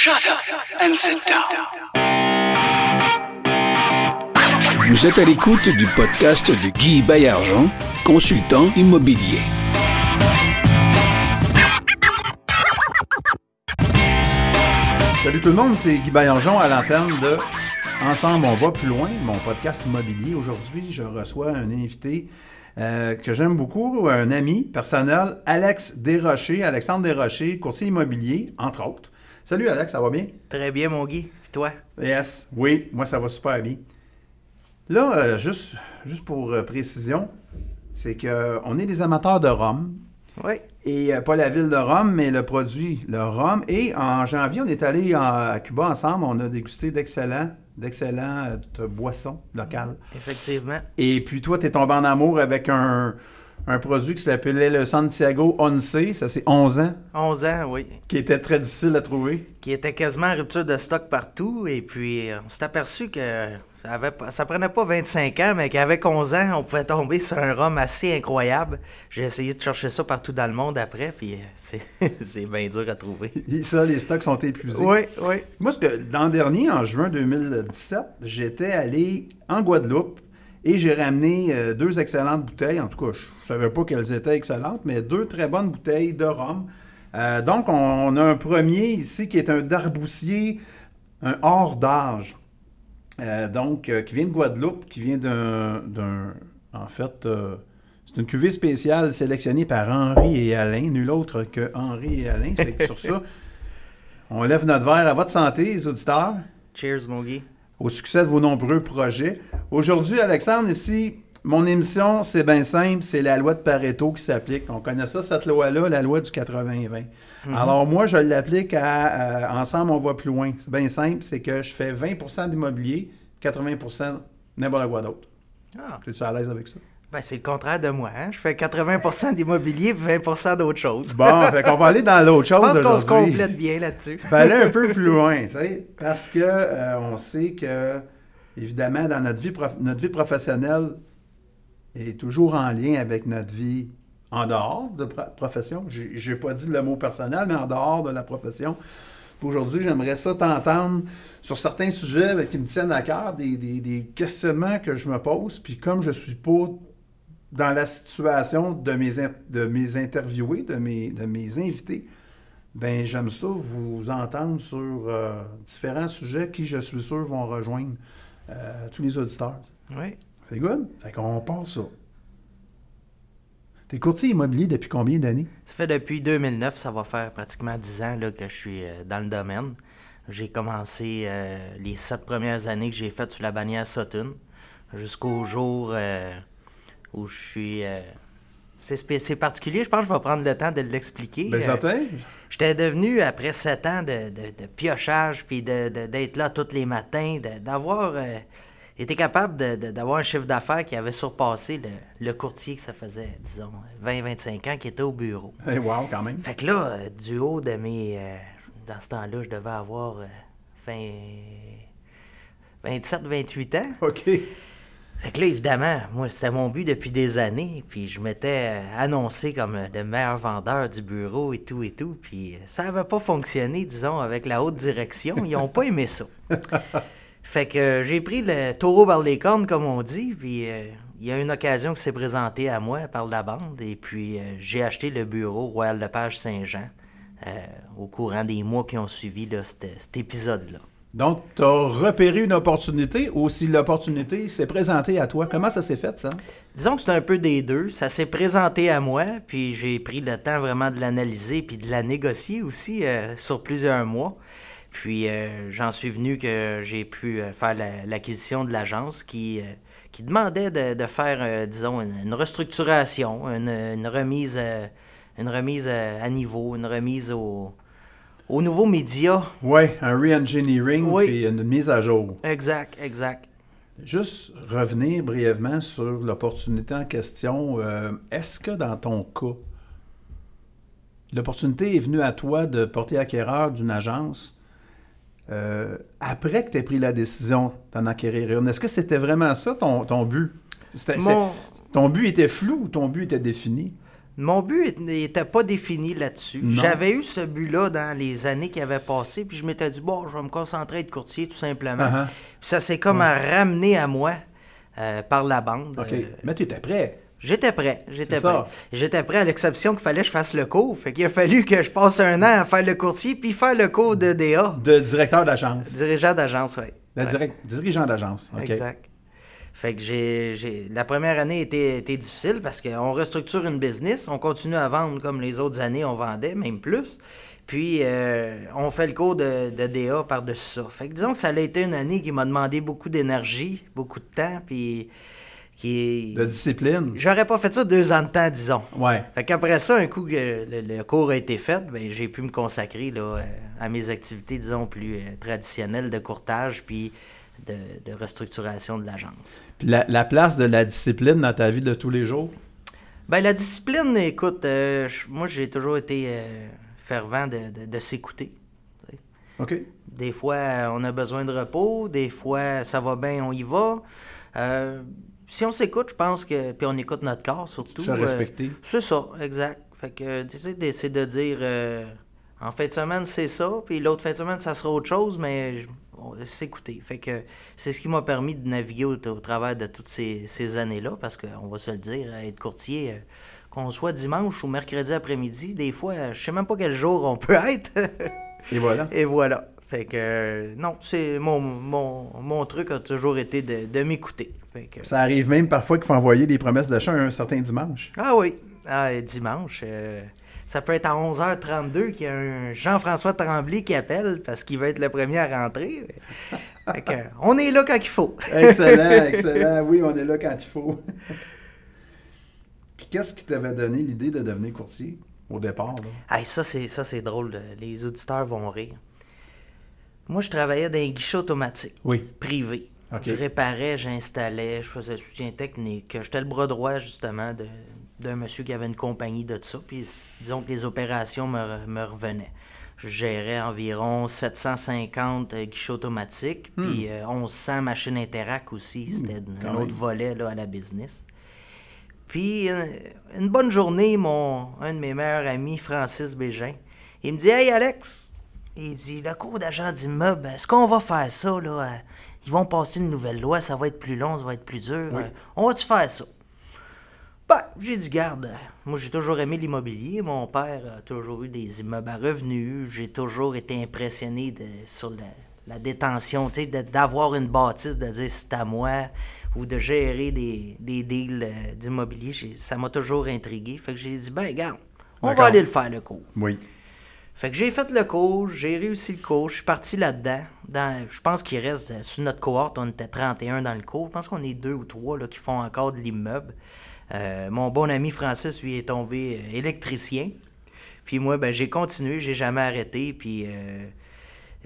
Shut up and sit down. Vous êtes à l'écoute du podcast de Guy Bayargent, consultant immobilier. Salut tout le monde, c'est Guy Baillargeon à l'antenne de Ensemble, on va plus loin, mon podcast immobilier. Aujourd'hui, je reçois un invité euh, que j'aime beaucoup, un ami personnel, Alex Desrochers, Alexandre Desrochers, courtier immobilier, entre autres. Salut Alex, ça va bien? Très bien, mon Guy. Toi? Yes, oui, moi ça va super bien. Là, euh, juste, juste pour euh, précision, c'est qu'on est des amateurs de rhum. Oui. Et euh, pas la ville de Rome, mais le produit, le rhum. Et en janvier, on est allé en- à Cuba ensemble. On a dégusté d'excellents, d'excellentes boissons locales. Effectivement. Et puis toi, tu es tombé en amour avec un, un produit qui s'appelait le Santiago Once. Ça, c'est 11 ans, 11 ans, oui. qui était très difficile à trouver. Qui était quasiment en rupture de stock partout. Et puis, euh, on s'est aperçu que ça, avait, pas- ça prenait pas 25 ans, mais qu'avec 11 ans, on pouvait tomber sur un rhum assez incroyable. J'ai essayé de chercher ça partout dans le monde après, puis euh, c'est c'est bien dur à trouver. Et ça, les stocks sont épuisés. Oui, oui. Moi, ce que l'an dernier, en juin 2017, j'étais allé en Guadeloupe et j'ai ramené euh, deux excellentes bouteilles. En tout cas, je ne savais pas qu'elles étaient excellentes, mais deux très bonnes bouteilles de rhum. Euh, donc, on, on a un premier ici qui est un darboussier, un hors d'âge. Euh, donc, qui vient de Guadeloupe, qui vient d'un. en fait, c'est une cuvée spéciale sélectionnée par Henri et Alain, nul autre que Henri et Alain. Que sur ça, on lève notre verre à votre santé, les auditeurs, Cheers, mon Guy. Au succès de vos nombreux projets. Aujourd'hui, Alexandre, ici, mon émission, c'est bien simple, c'est la loi de Pareto qui s'applique. On connaît ça, cette loi-là, la loi du 80-20. Alors moi, je l'applique à euh, Ensemble, on va plus loin. C'est bien simple, c'est que je fais 20% d'immobilier, 80% n'importe quoi d'autre. Ah, Es-tu à l'aise avec ça? Ben c'est le contraire de moi. Hein? Je fais 80% d'immobilier, 20% d'autres choses. Bon, fait qu'on va aller dans l'autre Je chose pense qu'on se complète bien là-dessus. Faut aller un peu plus loin, tu sais, parce que euh, on sait que, évidemment, dans notre vie, prof- notre vie professionnelle est toujours en lien avec notre vie en dehors de pro- profession. J'ai n'ai pas dit le mot personnel, mais en dehors de la profession. Aujourd'hui, j'aimerais ça t'entendre sur certains sujets euh, qui me tiennent à cœur, des, des- des questionnements que je me pose, puis comme je suis pas dans la situation de mes, in- de mes interviewés, de mes, de mes invités, ben j'aime ça vous entendre sur euh, différents sujets qui, je suis sûr, vont rejoindre euh, tous les auditeurs. Oui. C'est good? Fait qu'on passe ça. T'es courtier immobilier depuis combien d'années? Ça fait depuis 2009, ça va faire pratiquement 10 ans là, que je suis euh, dans le domaine. J'ai commencé euh, les sept premières années que j'ai faites sous la bannière Sutton, jusqu'au jour euh, où je suis... euh, c'est particulier, je pense que je vais prendre le temps de l'expliquer. Euh, certain. J'étais devenu, après sept ans de, de- de piochage, puis d'être là tous les matins, d'avoir euh, été capable de- de- d'avoir un chiffre d'affaires qui avait surpassé le, le courtier que ça faisait, disons, 20-25 ans, qui était au bureau. Hey, wow, quand même. Fait que là, euh, du haut de mes... euh, dans ce temps-là, je devais avoir euh, 27-28 ans. OK. Fait que là, évidemment, moi, c'était mon but depuis des années. Puis je m'étais euh, annoncé comme euh, le meilleur vendeur du bureau et tout et tout. Puis euh, ça n'avait pas fonctionné, disons, avec la haute direction. Ils n'ont pas aimé ça. Fait que j'ai pris le taureau par les cornes, comme on dit. Puis euh, il y a une occasion qui s'est présentée à moi par la bande. Et puis euh, j'ai acheté le bureau Royal Lepage Saint-Jean euh, au courant des mois qui ont suivi là, cet- cet épisode-là. Donc, tu as repéré une opportunité ou si l'opportunité s'est présentée à toi, comment ça s'est fait, ça? Disons que c'est un peu des deux. Ça s'est présenté à moi, puis j'ai pris le temps vraiment de l'analyser puis de la négocier aussi euh, sur plusieurs mois. Puis euh, j'en suis venu que j'ai pu euh, faire la- l'acquisition de l'agence qui, demandait de, faire, disons, une, restructuration, une, remise, une remise à niveau, une remise au, aux nouveaux médias. Oui, un re-engineering Oui. et une mise à jour. Exact, exact. Juste revenir brièvement sur l'opportunité en question. euh, Est-ce que dans ton cas, l'opportunité est venue à toi de porter acquéreur d'une agence euh, après que tu aies pris la décision d'en acquérir une? Est-ce que c'était vraiment ça ton, ton but? Mon- Ton but était flou ou ton but était défini? Mon but n'était pas défini là-dessus. J'avais eu ce but-là dans les années qui avaient passé, puis je m'étais dit, bon, je vais me concentrer à être courtier, tout simplement. Uh-huh. Puis ça s'est comme ramené à moi euh, par la bande. OK. Euh, Mais tu étais prêt. J'étais prêt, j'étais prêt. J'étais prêt à l'exception qu'il fallait que je fasse le cours. Fait qu'il a fallu que je passe un an à faire le courtier puis faire le cours de DA. De directeur d'agence. Dirigeant d'agence, oui. Direct- dirigeant d'agence. OK. Exact. Fait que j'ai, j'ai- La première année était, était difficile parce qu'on restructure une business, on continue à vendre comme les autres années, on vendait, même plus. Puis euh, on fait le cours de, de DA par-dessus ça. Fait que disons que ça a été une année qui m'a demandé beaucoup d'énergie, beaucoup de temps, puis qui... De discipline. J'aurais pas fait ça deux ans de temps, disons. Ouais. Fait qu'après ça, un coup que le, le cours a été fait, ben, j'ai pu me consacrer là, euh, à mes activités, disons, plus euh, traditionnelles de courtage puis de, de restructuration de l'agence. La, la place de la discipline dans ta vie de tous les jours? Ben, la discipline, écoute, euh, moi, j'ai toujours été euh, fervent de, de- de s'écouter. OK. Des fois, euh, on a besoin de repos, des fois, ça va bien, on y va. Euh, si on s'écoute, je pense que. Puis on écoute notre corps surtout. Euh, respecter. c'est ça, exact. Fait que, tu sais, d'essayer de dire. en fin de semaine, c'est ça, puis l'autre fin de semaine, ça sera autre chose, mais s'écouter. Fait que c'est ce qui m'a permis de naviguer au, au travers de toutes ces, ces années-là, parce qu'on va se le dire, être courtier, euh, qu'on soit dimanche ou mercredi après-midi, des fois, euh, je sais même pas quel jour on peut être. Et voilà. Et voilà. Fait que, euh, non, c'est mon, mon, mon truc a toujours été de, de m'écouter. Que- Ça arrive même parfois qu'il faut envoyer des promesses d'achat un certain dimanche. ah oui, ah, dimanche, euh, ça peut être à 11h32 qu'il y a un Jean-François Tremblay qui appelle parce qu'il veut être le premier à rentrer. Fait que, on est là quand il faut. Excellent, excellent. Oui, on est là quand il faut. Puis qu'est-ce qui t'avait donné l'idée de devenir courtier au départ? là? Hey, ça, c'est, ça, c'est drôle. Les auditeurs vont rire. Moi, je travaillais dans un guichet automatique. Oui. Privé. Je réparais, j'installais, je faisais soutien technique. J'étais le bras droit, justement, de- d'un monsieur qui avait une compagnie de ça. Puis, disons que les opérations me, re- me revenaient. Je gérais environ 750 euh, guichets automatiques, puis euh, 1100 machines Interac aussi. C'était un autre même. volet là, à la business. Puis, euh, une bonne journée, mon, un de mes meilleurs amis, Francis Bégin, il me dit Hey Alex, il dit Le cours d'agent d'immeuble, est-ce qu'on va faire ça là? Euh, Ils vont passer une nouvelle loi, ça va être plus long, ça va être plus dur. Oui. euh, on va-tu faire ça? Ben, j'ai dit Garde, moi j'ai toujours aimé l'immobilier. Mon père a toujours eu des immeubles à revenus. J'ai toujours été impressionné de, sur la, la détention, tu sais, de- d'avoir une bâtisse, de dire c'est à moi, ou de gérer des, des deals euh, d'immobilier. Ça m'a toujours intrigué. Fait que j'ai dit, ben, regarde, on va aller le faire, le cours. Oui. Fait que j'ai fait le cours, j'ai réussi le cours, je suis parti là-dedans. Dans, je pense qu'il reste, euh, sur notre cohorte, on était 31 dans le cours. Je pense qu'on est deux ou trois là, qui font encore de l'immeuble. Euh, mon bon ami Francis, lui, est tombé euh, électricien. Puis moi, ben, j'ai continué, j'ai jamais arrêté. Puis euh,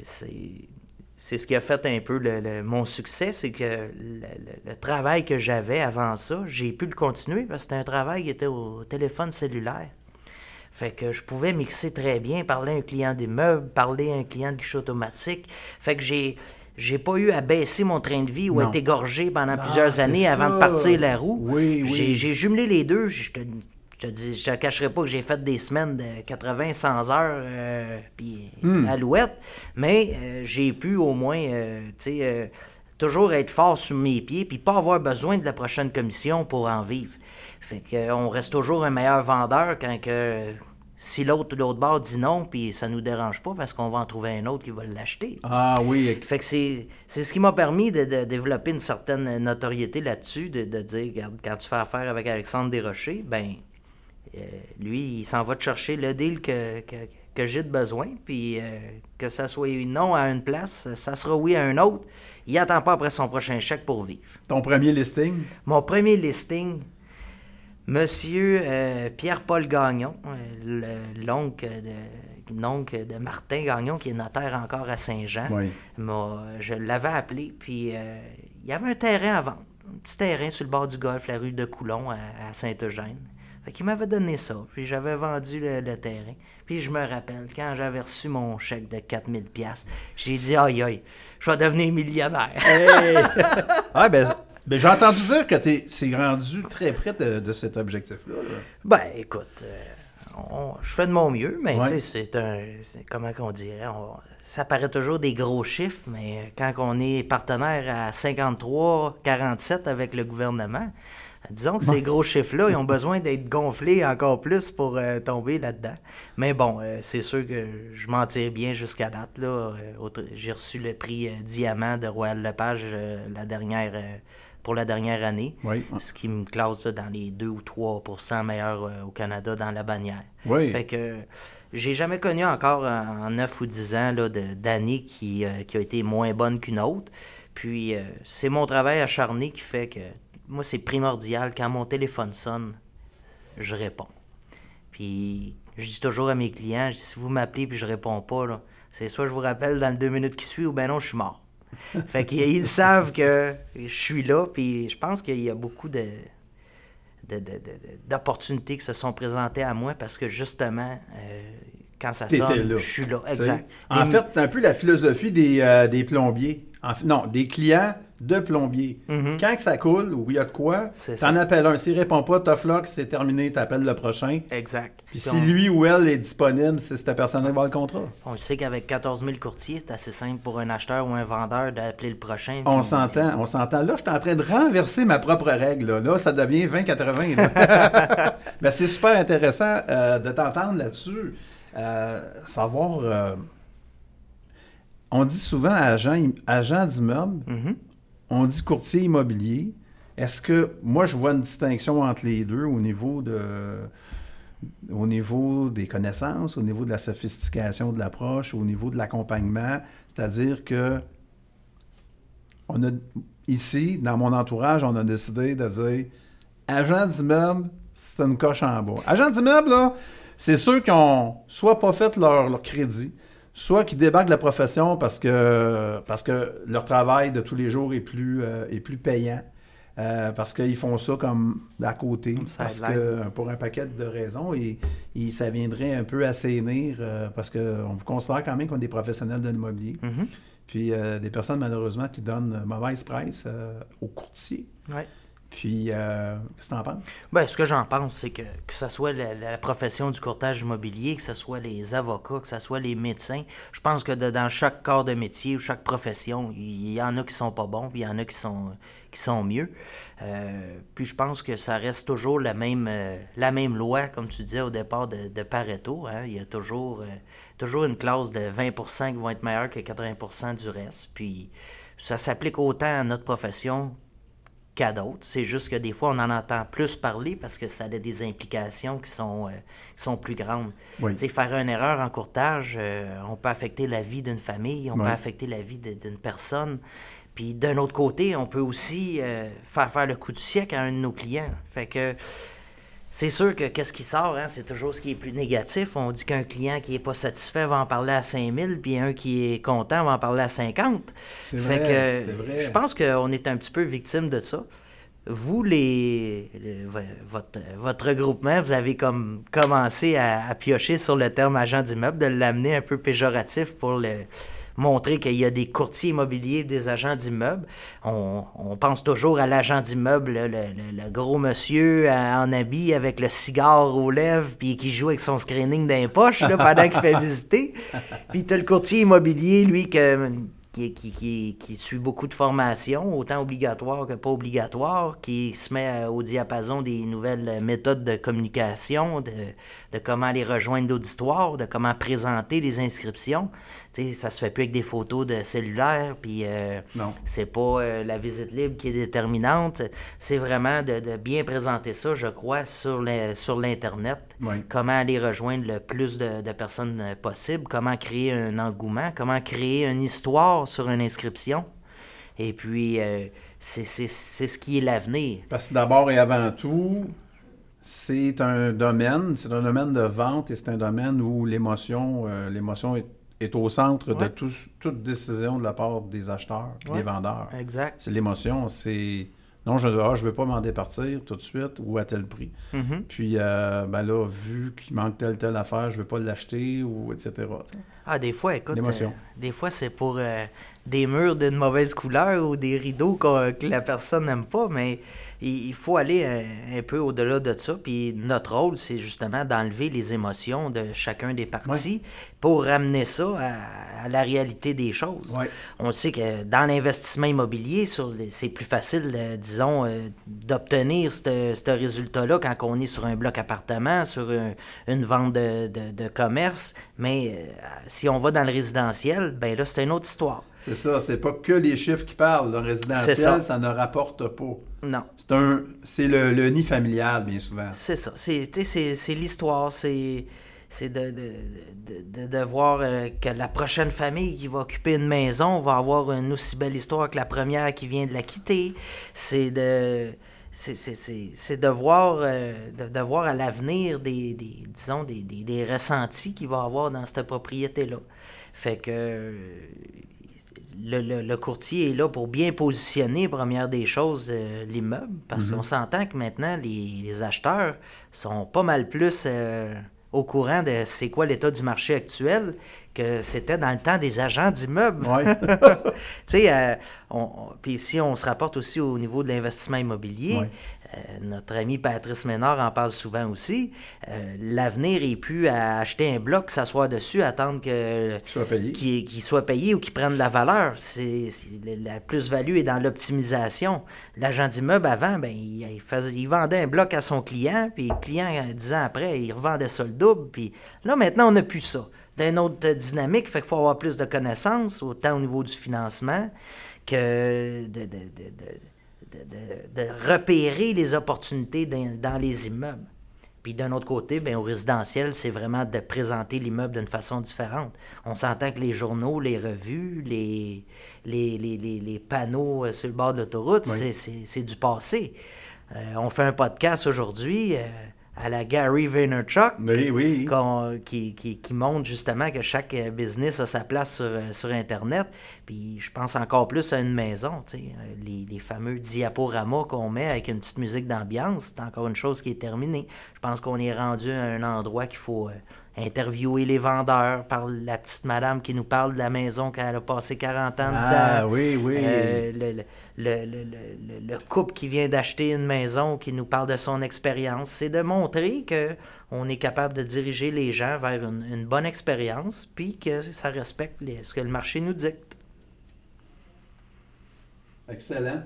c'est, ce qui a fait un peu mon succès, c'est que le, le- le travail que j'avais avant ça, j'ai pu le continuer parce que c'était un travail qui était au téléphone cellulaire. Fait que je pouvais mixer très bien, parler à un client d'immeuble, parler à un client de guichet automatique. Fait que j'ai j'ai pas eu à baisser mon train de vie ou Non. être égorgé pendant Ah, plusieurs années avant de partir la roue. Oui, oui. J'ai- jumelé les deux. Je te, je te dis, je te cacherai pas que j'ai fait des semaines de 80, 100 heures, euh, puis Hmm. alouette, mais euh, j'ai pu au moins, euh, tu sais, euh, toujours être fort sur mes pieds, puis pas avoir besoin de la prochaine commission pour en vivre. Fait que, euh, on reste toujours un meilleur vendeur quand que si l'autre de l'autre bord dit non, puis ça nous dérange pas parce qu'on va en trouver un autre qui va l'acheter. Ah oui. Fait que c'est, c'est ce qui m'a permis de, de développer une certaine notoriété là-dessus, de, de dire, regarde, quand tu fais affaire avec Alexandre Desrochers, ben, euh, lui, il s'en va te chercher le deal que, que, que j'ai de besoin, puis euh, que ça soit non à une place, ça sera oui à un autre. Il attend pas après son prochain chèque pour vivre. Ton premier listing? Mon premier listing, Monsieur euh, Pierre-Paul Gagnon, euh, le- l'oncle de, l'oncle de Martin Gagnon, qui est notaire encore à Saint-Jean. Oui. je l'avais appelé, puis euh, il y avait un terrain à vendre. Un petit terrain sur le bord du golfe, la rue de Coulon à, à Saint-Eugène. Fait qu'il m'avait donné ça, puis j'avais vendu le, le terrain. Puis je me rappelle, quand j'avais reçu mon chèque de 4000 pièces, j'ai dit « Aïe, aïe, je vais devenir millionnaire. ah ben, Ben, j'ai entendu dire que tu c'est rendu très près de, de cet objectif-là. là. Ben, écoute, euh, on- je fais de mon mieux, mais Ouais. tu sais, c'est un. Comment qu'on dirait on- Ça paraît toujours des gros chiffres, mais quand on est partenaire à 53-47 avec le gouvernement, disons que ces gros chiffres-là, ils ont besoin d'être gonflés encore plus pour euh, tomber là-dedans. Mais bon, euh, c'est sûr que je m'en tire bien jusqu'à date. là. Euh, J'ai reçu le prix euh, Diamant de Royal Lepage euh, la dernière, euh, pour la dernière année Oui. ce qui me classe là, dans les 2 ou 3% meilleurs euh, au Canada dans la bannière. Oui. Fait que j'ai jamais connu encore en 9 ou 10 ans qui, euh, qui a été moins bonne qu'une autre. Puis euh, c'est mon travail acharné qui fait que moi c'est primordial quand mon téléphone sonne, je réponds. Puis je dis toujours à mes clients, je dis, si vous m'appelez puis je réponds pas, c'est soit je vous rappelle dans les deux minutes qui suivent ou ben non, je suis mort. Fait qu'ils ils savent que je suis là, puis je pense qu'il y a beaucoup de- d'opportunités qui se sont présentées à moi parce que justement, euh, quand ça sonne, là. je suis là. Exact. En fait, c'est un peu la philosophie des, euh, des plombiers. En non, des clients de plombiers. Mhm. Quand que ça coule ou il y a de quoi, C'est t'en appelles un. S'il répond pas, tough luck, c'est terminé, t'appelles le prochain. Exact. Puis Puis si on, lui ou elle est disponible, c'est cette personne qui va le contrat. on sait qu'avec 14 000 courtiers, c'est assez simple pour un acheteur ou un vendeur d'appeler le prochain. On s'entend, on s'entend. Là, je suis en train de renverser ma propre règle. Là, Là, ça devient 20-80. là. Ben, c'est super intéressant euh, de t'entendre là-dessus. Euh, savoir. euh, on dit souvent agent, im- agent d'immeuble, Mhm. on dit courtier immobilier. Est-ce que. Moi, je vois une distinction entre les deux au niveau de. Au niveau des connaissances, au niveau de la sophistication de l'approche, au niveau de l'accompagnement? C'est-à-dire que on a, ici, dans mon entourage, on a décidé de dire agent d'immeuble, c'est une coche en bas. Agent d'immeuble, là, c'est ceux qui ont soit pas fait leur, leur crédit, soit qui débarquent de la profession parce que, parce que leur travail de tous les jours est plus, euh, est plus payant. euh, parce qu'ils font ça comme à côté, parce que, pour un paquet de raisons, et, et ça viendrait un peu assainir, euh, parce qu'on vous considère quand même comme des professionnels de l'immobilier. Mhm. Puis des personnes, malheureusement, qui donnent mauvaise presse aux courtiers. Ouais. Puis, euh, qu'est-ce que t'en penses? Ben, ce que j'en pense, c'est que que ce soit la, profession du courtage immobilier, que ce soit les avocats, que ce soit les médecins, je pense que dans chaque corps de métier ou chaque profession, il y en a qui sont pas bons, puis il y en a qui sont, qui sont mieux. Euh, puis je pense que ça reste toujours la même, euh, la même loi, comme tu disais au départ de, Pareto. hein. Il y a toujours, euh, toujours une classe de 20% qui vont être meilleurs que 80% du reste. Puis ça s'applique autant à notre profession qu'à d'autres. C'est juste que des fois, on en entend plus parler parce que ça a des implications qui sont, euh, qui sont plus grandes. Oui. Faire une erreur en courtage, euh, on peut affecter la vie d'une famille, on Oui. peut affecter la vie d'une personne. Puis d'un autre côté, on peut aussi euh, faire faire le coup du siècle à un de nos clients. Fait que c'est sûr que qu'est-ce qui sort, hein, c'est toujours ce qui est plus négatif. On dit qu'un client qui est pas satisfait va en parler à 5000, puis un qui est content va en parler à 50. C'est Fait vrai, que vrai. je pense qu'on est un petit peu victime de ça. Vous, les, le- vo- votre, votre regroupement, vous avez comme commencé à, à piocher sur le terme agent d'immeuble, de l'amener un peu péjoratif pour le, montrer qu'il y a des courtiers immobiliers et des agents d'immeuble. On, on pense toujours à l'agent d'immeuble, le, le- le gros monsieur euh, en habit avec le cigare aux lèvres puis qui joue avec son screening dans les poches là, pendant qu'il fait visiter. Puis tu as le courtier immobilier, lui, que, qui, qui, qui, qui suit beaucoup de formations, autant obligatoires que pas obligatoires, qui se met euh, au diapason des nouvelles méthodes de communication, de, de comment aller rejoindre l'auditoire, de comment présenter les inscriptions. Sais, ça se fait plus avec des photos de cellulaire, puis euh, c'est pas euh, la visite libre qui est déterminante. C'est vraiment de, de bien présenter ça, je crois, sur sur l'Internet. Oui. Comment aller rejoindre le plus de, de personnes euh, possible, comment créer un engouement, comment créer une histoire sur une inscription. Et puis, euh, c'est ce qui est l'avenir. Parce que d'abord et avant tout, c'est un domaine, c'est un domaine de vente et c'est un domaine où l'émotion, euh, l'émotion est, est au centre de tout- toute décision de la part des acheteurs, Ouais. des vendeurs. Exact. C'est l'émotion, c'est non, je ne ah, je veux pas m'en départir tout de suite ou à tel prix. Mhm. Puis euh, ben là, vu qu'il manque telle telle affaire, je veux pas l'acheter ou etc. Ah, des fois, écoute, L'émotion. euh, des fois, c'est pour euh, des murs d'une mauvaise couleur ou des rideaux que la personne n'aime pas, mais il, faut aller un, un peu au-delà de ça. Puis notre rôle, c'est justement d'enlever les émotions de chacun des parties pour ramener ça à, à la réalité des choses. On sait que dans l'investissement immobilier, c'est plus facile, euh, disons, euh, d'obtenir ce résultat-là quand on est sur un bloc appartement, sur un- une vente de, de- de commerce. Mais euh, si on va dans le résidentiel, ben là, c'est une autre histoire. C'est ça, c'est pas que les chiffres qui parlent. Le résidentiel, ça. ça. ne rapporte pas. Non. C'est un, c'est le, le nid familial, bien souvent. C'est ça. C'est, c'est, c'est l'histoire. C'est, c'est de, de, de, de- voir euh, que la prochaine famille qui va occuper une maison va avoir une aussi belle histoire que la première qui vient de la quitter. C'est de. C'est, c'est, c'est, c'est de voir, euh, de, de voir à l'avenir des, des disons, des, des, des ressentis qu'il va avoir dans cette propriété-là. Fait que euh, le, le- le courtier est là pour bien positionner, première des choses, euh, l'immeuble, parce qu'on s'entend que maintenant, les, les acheteurs sont pas mal plus euh, au courant de c'est quoi l'état du marché actuel que c'était dans le temps des agents d'immeubles. Ouais. tu sais, euh, puis si on se rapporte aussi au niveau de l'investissement immobilier, Ouais. Euh, notre ami Patrice Ménard en parle souvent aussi, euh, l'avenir est plus à acheter un bloc, s'asseoir dessus, attendre que Qu'il soit payé. qu'il qu'il soit payé ou qu'il prenne de la valeur. C'est, c'est- la plus-value est dans l'optimisation. L'agent d'immeuble, avant, ben, il, il faisait- il vendait un bloc à son client, puis le client, euh, dix ans après, il revendait ça le double. Puis là, maintenant, on n'a plus ça. C'est une autre dynamique, fait qu'il faut avoir plus de connaissances, autant au niveau du financement que de, de- de- de- de- repérer les opportunités dans, dans les immeubles. Puis d'un autre côté, ben, au résidentiel, c'est vraiment de présenter l'immeuble d'une façon différente. On s'entend que les journaux, les revues, les, les, les, les- panneaux euh, sur le bord de l'autoroute, Oui. c'est du passé. Euh, on fait un podcast aujourd'hui euh, à la Gary Vaynerchuk Oui, oui. qu'on- qui, qui, qui montre justement que chaque euh, business a sa place sur, euh, sur Internet. Puis je pense encore plus à une maison, euh, les, les fameux diaporamas qu'on met avec une petite musique d'ambiance, c'est encore une chose qui est terminée. Je pense qu'on est rendu à un endroit qu'il faut euh, interviewer les vendeurs par la petite madame qui nous parle de la maison qu'elle a passé 40 ans Ah, dedans. oui, oui. Euh, le, le- le- le- le- le couple qui vient d'acheter une maison, qui nous parle de son expérience, c'est de montrer que on est capable de diriger les gens vers une, une bonne expérience, puis que ça respecte les- ce que le marché nous dicte. Excellent.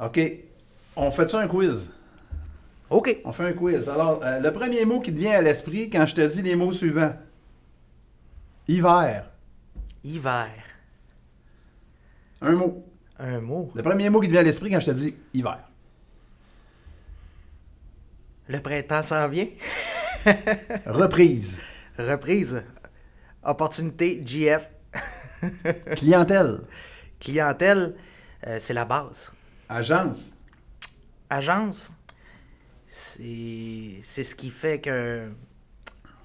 OK. On fait ça un quiz? OK. On fait un quiz. Alors, euh, le premier mot qui te vient à l'esprit quand je te dis les mots suivants. Hiver. Hiver. Un mot. Un mot. Le premier mot qui te vient à l'esprit quand je te dis hiver. Le printemps s'en vient. Reprise. Reprise. Opportunité, GF. Clientèle. Clientèle, euh, c'est la base. Agence. agence, c'est ce qui fait que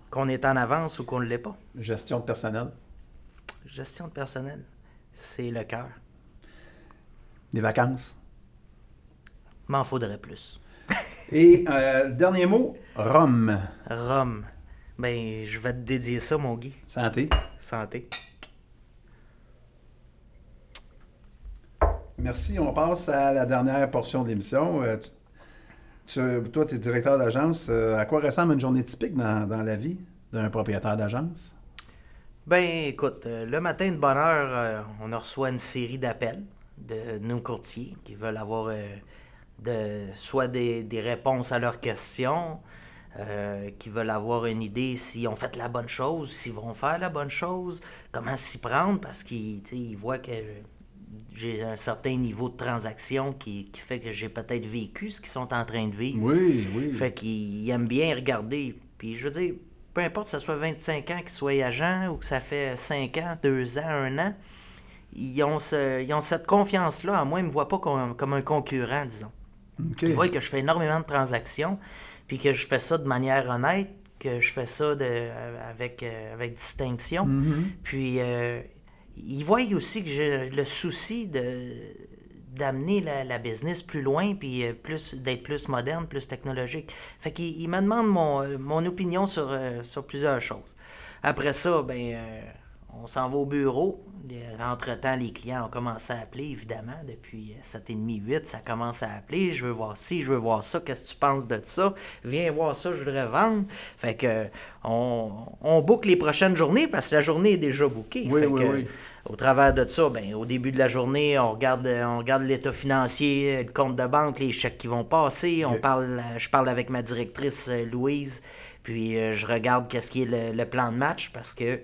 qu'on est en avance ou qu'on ne l'est pas. Gestion de personnel. Gestion de personnel, c'est le cœur. Les vacances. M'en faudrait plus. Et euh, dernier mot, Rome. Rome. Ben, je vais te dédier ça, mon Guy. Santé. Santé. Merci. On passe à la dernière portion de l'émission. Euh, toi, tu es directeur d'agence. Euh, à quoi ressemble une journée typique dans, la vie d'un propriétaire d'agence? Ben, écoute, euh, le matin de bonne heure, euh, on reçoit une série d'appels de nos courtiers qui veulent avoir de, soit des, des réponses à leurs questions, qui veulent avoir une idée s'ils ont fait la bonne chose, s'ils vont faire la bonne chose, comment s'y prendre, parce qu'ils voient que j'ai un certain niveau de transaction qui, qui fait que j'ai peut-être vécu ce qu'ils sont en train de vivre. Oui, oui. Fait qu'ils aiment bien regarder. Puis je veux dire, peu importe que ça soit 25 ans qu'ils soient agents ou que ça fait 5 ans, 2 ans, 1 an, ils ont, ce- ils ont cette confiance-là. En moi, ils ne me voient pas comme, comme un concurrent, disons. Ils voient que je fais énormément de transactions, puis que je fais ça de manière honnête, que je fais ça de, avec, euh, avec distinction. Mhm. Puis, euh, ils voient aussi que j'ai le souci de d'amener la, business plus loin, puis euh, plus d'être plus moderne, plus technologique. Fait qu'ils ils me demandent mon, mon opinion sur, euh, sur plusieurs choses. Après ça, ben, euh, on s'en va au bureau. Entre-temps, les clients ont commencé à appeler, évidemment, depuis 7h30, 8, ça commence à appeler. Je veux voir ci, je veux voir ça, qu'est-ce que tu penses de ça? Viens voir ça, je voudrais vendre. Fait que on, on boucle les prochaines journées parce que la journée est déjà bookée. Oui, Fait oui, que, oui. Au travers de ça, ben, au début de la journée, on regarde, on regarde l'état financier, le compte de banque, les chèques qui vont passer. On parle, je parle avec ma directrice euh, Louise, puis euh, je regarde qu'est-ce qui est le, plan de match parce que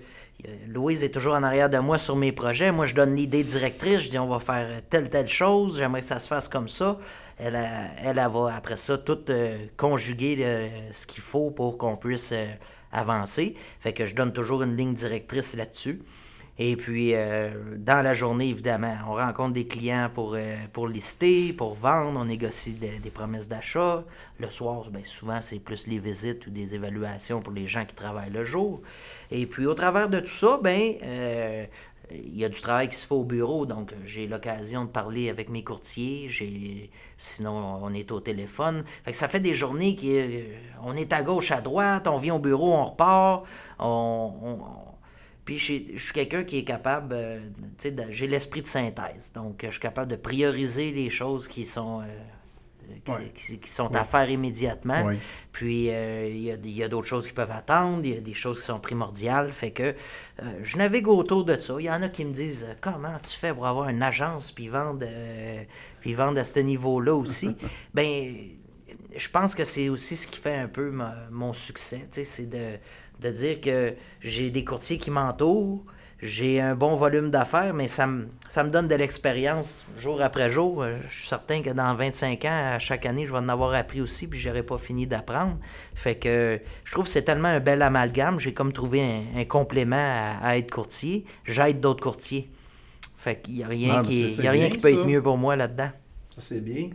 euh, Louise est toujours en arrière de moi sur mes projets. Moi, je donne l'idée directrice. Je dis on va faire telle telle chose. J'aimerais que ça se fasse comme ça. Elle, elle, elle, va après ça tout euh, conjuguer ce qu'il faut pour qu'on puisse euh, avancer. Fait que je donne toujours une ligne directrice là-dessus. Et puis, euh, dans la journée, évidemment, on rencontre des clients pour, euh, pour lister, pour vendre, on négocie des- promesses d'achat. Le soir, ben, souvent, c'est plus les visites ou des évaluations pour les gens qui travaillent le jour. Et puis, au travers de tout ça, ben, euh, il y a du travail qui se fait au bureau, donc j'ai l'occasion de parler avec mes courtiers. Sinon, on est au téléphone. Fait que ça fait des journées qui, euh, est à gauche, à droite, on vient au bureau, on repart, on, puis je suis quelqu'un qui est capable, euh, tu sais, j'ai l'esprit de synthèse. Donc, je suis capable de prioriser les choses qui sont, euh, qui, Ouais. qui- qui sont à faire immédiatement. Puis, euh, il y a, d'autres choses qui peuvent attendre, il y a des choses qui sont primordiales. Fait que euh, je navigue autour de ça. Il y en a qui me disent Comment tu fais pour avoir une agence puis vendre, euh, puis vendre à ce niveau-là aussi? Ben, je pense que c'est aussi ce qui fait un peu ma- mon succès. tu sais, C'est de, de dire que j'ai des courtiers qui m'entourent, j'ai un bon volume d'affaires, mais ça me, ça me donne de l'expérience jour après jour. Euh, Je suis certain que dans 25 ans, à chaque année, je vais en avoir appris aussi, puis j'aurais pas fini d'apprendre. Fait que je trouve que c'est tellement un bel amalgame. J'ai comme trouvé un, un complément à, à être courtier. J'aide d'autres courtiers. Fait qu'il n'y a rien, qui, y a rien bien, qui peut ça. être mieux pour moi là-dedans. Ça, c'est bien.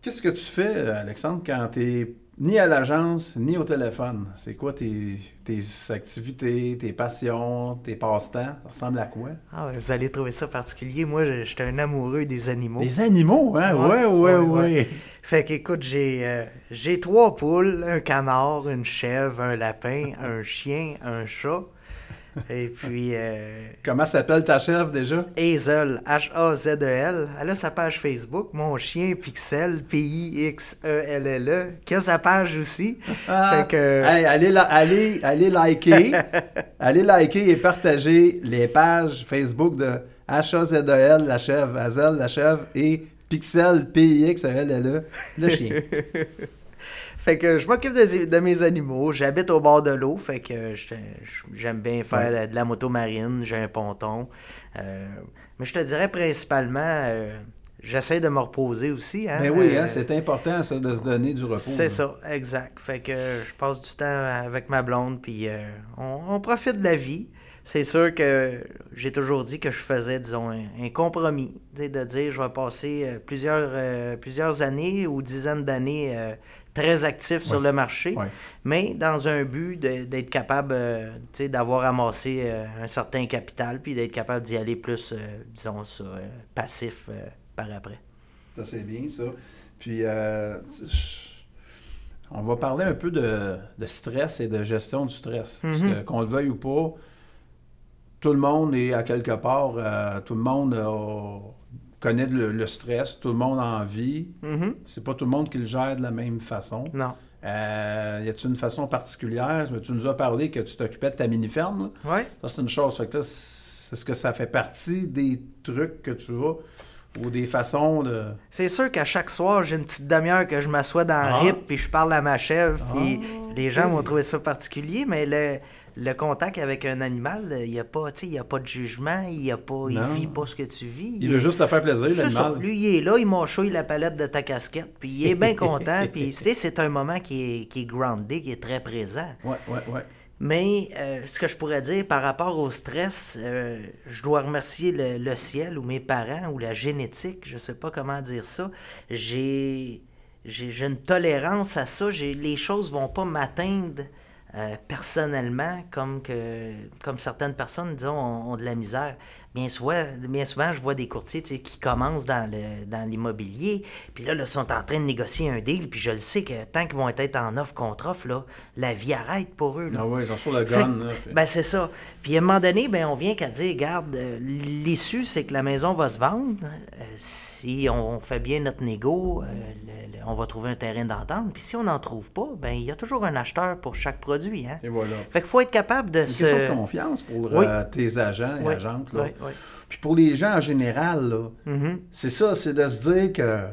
Qu'est-ce que tu fais, Alexandre, quand tu n'es ni à l'agence, ni au téléphone? C'est quoi tes, tes activités, tes passions, tes passe-temps? Ça ressemble à quoi? Ah ouais, vous allez trouver ça particulier. Moi, je- j'étais un amoureux des animaux. Les animaux, hein? Ouais, Ouais, ouais, ouais, ouais. ouais. Fait qu'écoute, j'ai euh, j'ai trois poules, un canard, une chèvre, un lapin, un chien, un chat. Et puis euh, Comment s'appelle ta chèvre déjà? Hazel, H-A-Z-E-L. Elle a sa page Facebook, mon chien Pixel, P-I-X-E-L-L-E, qui a sa page aussi. Fait que... Ah. Hey, allez, la- allez, allez liker. allez liker et partager les pages Facebook de HAZEL, la chèvre, Hazel, la chèvre, et Pixel, P-I-X-E-L-L-E, le chien. Fait que je m'occupe de, de mes animaux. J'habite au bord de l'eau. Fait que j'aime bien faire de la moto marine. J'ai un ponton. Euh, mais je te dirais principalement, euh, j'essaie de me reposer aussi. Hein, Mais Ben oui, Euh, hein, c'est important ça, de se donner du repos. C'est ça, exact. Fait que je passe du temps avec ma blonde, puis euh, on, on profite de la vie. C'est sûr que j'ai toujours dit que je faisais, disons, un, un compromis. De dire, je vais passer euh, plusieurs, euh, plusieurs années ou dizaines d'années euh, très actif sur le marché, Ouais. mais dans un but de- d'être capable, euh, tu sais, d'avoir amassé euh, un certain capital, puis d'être capable d'y aller plus, euh, disons, sur euh, passif euh, par après. Ça, c'est bien, ça. Puis, euh, on va parler un peu de, de stress et de gestion du stress. Parce que, qu'on le veuille ou pas, tout le monde est à quelque part, euh, tout le monde a- connaît le, le stress, tout le monde en vit. Mhm. C'est pas tout le monde qui le gère de la même façon. Non. Euh, y a-t-il une façon particulière? Tu nous as parlé que tu t'occupais de ta mini-ferme. Ouais. Ça, c'est une chose. C'est ce que ça fait partie des trucs que tu as ou des façons de. C'est sûr qu'à chaque soir, j'ai une petite demi-heure que je m'assois dans Ah. RIP puis je parle à ma chèvre. Puis Ah, les gens vont trouver ça particulier, mais le, le contact avec un animal, il n'y a, pas, il y a pas de jugement, il y a pas, il vit pas ce que tu vis. Il veut juste te faire plaisir, l'animal. Lui, il est là, il mâchouille la palette de ta casquette, puis il est bien content. Puis c'est un moment qui est, qui est groundé, qui est très présent. Ouais, ouais, ouais. Mais euh, ce que je pourrais dire par rapport au stress, euh, je dois remercier le, le ciel ou mes parents ou la génétique, je sais pas comment dire ça. J'ai une tolérance à ça. Les choses vont pas m'atteindre euh, personnellement comme que comme certaines personnes disons ont de la misère. Bien souvent, bien souvent, je vois des courtiers qui commencent dans le dans l'immobilier, puis là, là, sont en train de négocier un deal, puis je le sais que tant qu'ils vont être en offre contre offre, là, la vie arrête pour eux. Là. Ah oui, ils sont sur que, là, puis- ben c'est ça. Puis à un moment donné, ben on vient qu'à dire, regarde, euh, l'issue, c'est que la maison va se vendre. Euh, si on fait bien notre négo, euh, le- le- on va trouver un terrain d'entente. Puis si on n'en trouve pas, ben il y a toujours un acheteur pour chaque produit. Hein? Et voilà. Fait qu'il faut être capable de C'est se... une question de confiance pour Oui. tes agents et Oui, agentes. Là. oui, oui. Puis pour les gens en général, là, Mhm. c'est ça, c'est de se dire que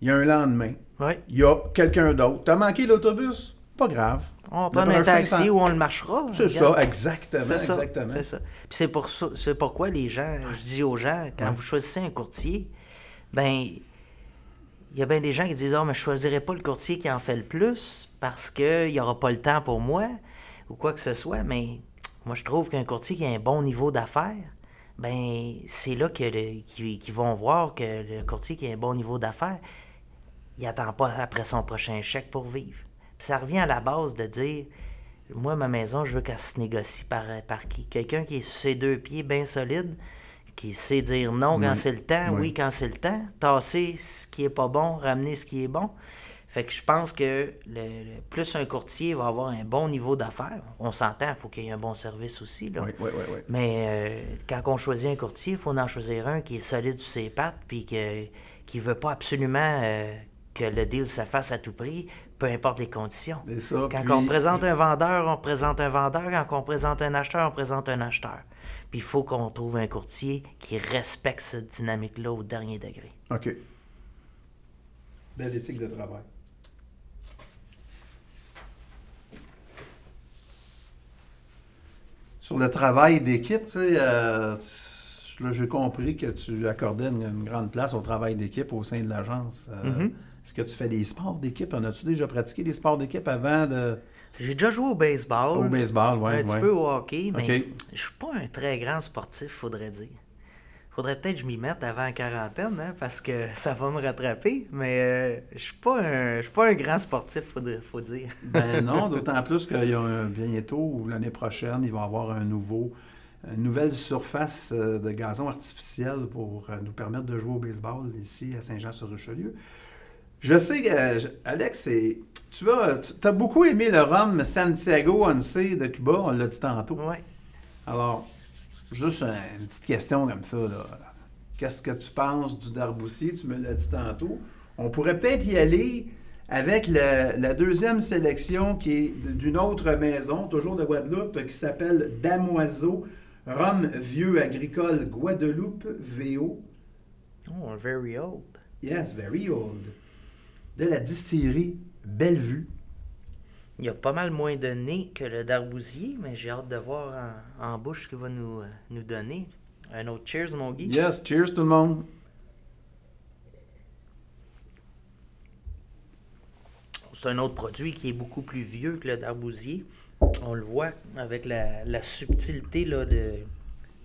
il y a un lendemain, Oui. il y a quelqu'un d'autre. T'as manqué l'autobus? Pas grave. On prendre un taxi ou on le marchera. C'est regarde. ça, exactement. C'est ça, exactement. c'est ça. Puis c'est pour ça, c'est pourquoi les gens, je dis aux gens, quand vous choisissez un courtier, ben il y a bien des gens qui disent Ah, mais je choisirai pas le courtier qui en fait le plus parce qu'il n'y aura pas le temps pour moi ou quoi que ce soit. Mais moi, je trouve qu'un courtier qui a un bon niveau d'affaires, ben c'est là qu'ils vont voir que le courtier qui a un bon niveau d'affaires, il attend pas après son prochain chèque pour vivre. Puis ça revient à la base de dire moi, ma maison, je veux qu'elle se négocie par, par qui? Quelqu'un qui est sur ses deux pieds bien solide, qui sait dire non quand Oui. c'est le temps, oui. Oui. quand c'est le temps, tasser ce qui est pas bon, ramener ce qui est bon. Fait que je pense que le, le- plus un courtier va avoir un bon niveau d'affaires, on s'entend, il faut qu'il y ait un bon service aussi. Là. Oui, oui, oui, oui. Mais euh, quand on choisit un courtier, il faut en choisir un qui est solide sur ses pattes, puis que, qui ne veut pas absolument euh, que le deal se fasse à tout prix, peu importe les conditions. Ça. Quand puis- on présente un vendeur, on présente un vendeur. Quand on présente un acheteur, on présente un acheteur. Puis il faut qu'on trouve un courtier qui respecte cette dynamique-là au dernier degré. OK. Belle éthique de travail. Sur le travail d'équipe, tu sais, euh, là, j'ai compris que tu accordais une, une grande place au travail d'équipe au sein de l'agence. Euh, Mhm. Est-ce que tu fais des sports d'équipe? En as-tu déjà pratiqué des sports d'équipe avant de... J'ai déjà joué au baseball. au baseball? Ouais, un petit peu au hockey, mais Ok. je suis pas un très grand sportif, faudrait dire. Faudrait peut-être que je m'y mette avant la quarantaine, hein, parce que ça va me rattraper, mais euh, je suis pas un je suis pas un grand sportif, faudrait, faut dire. Ben non, d'autant plus qu'il y a un, bientôt, ou l'année prochaine, il va y avoir un nouveau, une nouvelle surface euh, de gazon artificiel pour euh, nous permettre de jouer au baseball ici à Saint-Jean-sur-Richelieu. Je sais que, Alex, tu as, tu as beaucoup aimé le rhum Santiago Once de Cuba, on l'a dit tantôt. Ouais. Alors, juste un- une petite question comme ça. là. Qu'est-ce que tu penses du Darboussier? Tu me l'as dit tantôt. On pourrait peut-être y aller avec la, la deuxième sélection qui est d'une autre maison, toujours de Guadeloupe, qui s'appelle Damoiseau, Rhum Vieux Agricole Guadeloupe VO. Oh, very old. Yes, very old. De la distillerie Bellevue. Il y a pas mal moins de nez que le d'arbousier, mais j'ai hâte de voir en, en bouche ce qu'il va nous, euh, nous donner. Un autre cheers, mon Guy. Yes, cheers tout le monde. C'est un autre produit qui est beaucoup plus vieux que le d'arbousier. On le voit avec la, la subtilité là, de,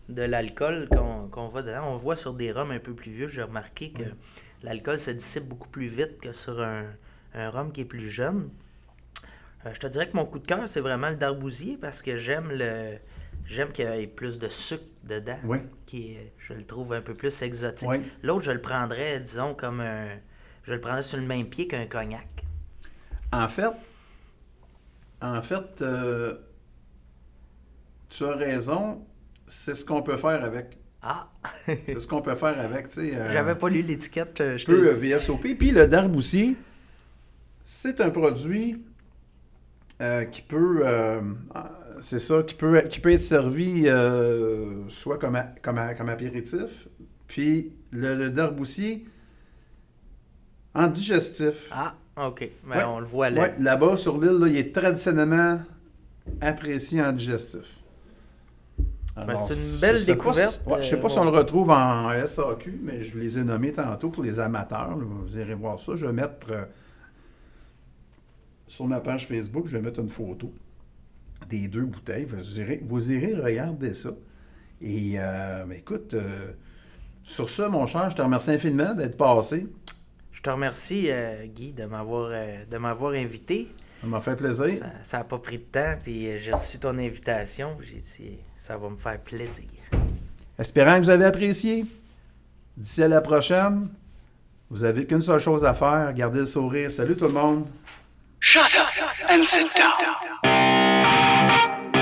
de l'alcool qu'on qu'on va dedans. On le voit sur des rhums un peu plus vieux. J'ai remarqué que l'alcool se dissipe beaucoup plus vite que sur un, un rhum qui est plus jeune. Euh, je te dirais que mon coup de cœur, c'est vraiment le d'arbousier parce que j'aime le j'aime qu'il y ait plus de sucre dedans. Oui. Qui est- je le trouve un peu plus exotique. Oui. L'autre, je le prendrais, disons, comme un. Je le prendrais sur le même pied qu'un cognac. En fait, en fait, euh, tu as raison. C'est ce qu'on peut faire avec. Ah! C'est ce qu'on peut faire avec, tu sais. euh, J'avais pas lu l'étiquette, euh, je te peu euh, dis. VSOP. Puis le darboussier, c'est un produit euh, qui peut, c'est ça, qui peut, qui peut être servi euh, soit comme, a- comme, a- comme apéritif, puis le, le darboussier en digestif. Ah, ok. Mais Ouais. on le voit là. Ouais, là-bas, sur l'île, là, il est traditionnellement apprécié en digestif. Ben, c'est une belle découverte, ouais, je sais pas euh, si on le retrouve en SAQ, mais je les ai nommés tantôt pour les amateurs. là. Vous irez voir ça. Je vais mettre euh, sur ma page Facebook, je vais mettre une photo des deux bouteilles. Vous irez, vous irez regarder ça. Et euh, écoute, euh, sur ça, mon cher, je te remercie infiniment d'être passé. Je te remercie, euh, Guy, de m'avoir euh, de m'avoir invité. Ça m'a fait plaisir. Ça- n'a pas pris de temps, puis j'ai reçu ton invitation. J'ai dit, ça va me faire plaisir. Espérant que vous avez apprécié. D'ici à la prochaine, vous avez qu'une seule chose à faire, gardez le sourire. Salut tout le monde. Shut up and sit down. Thank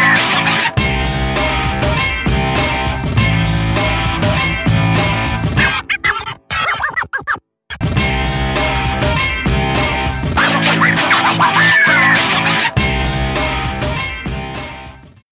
you.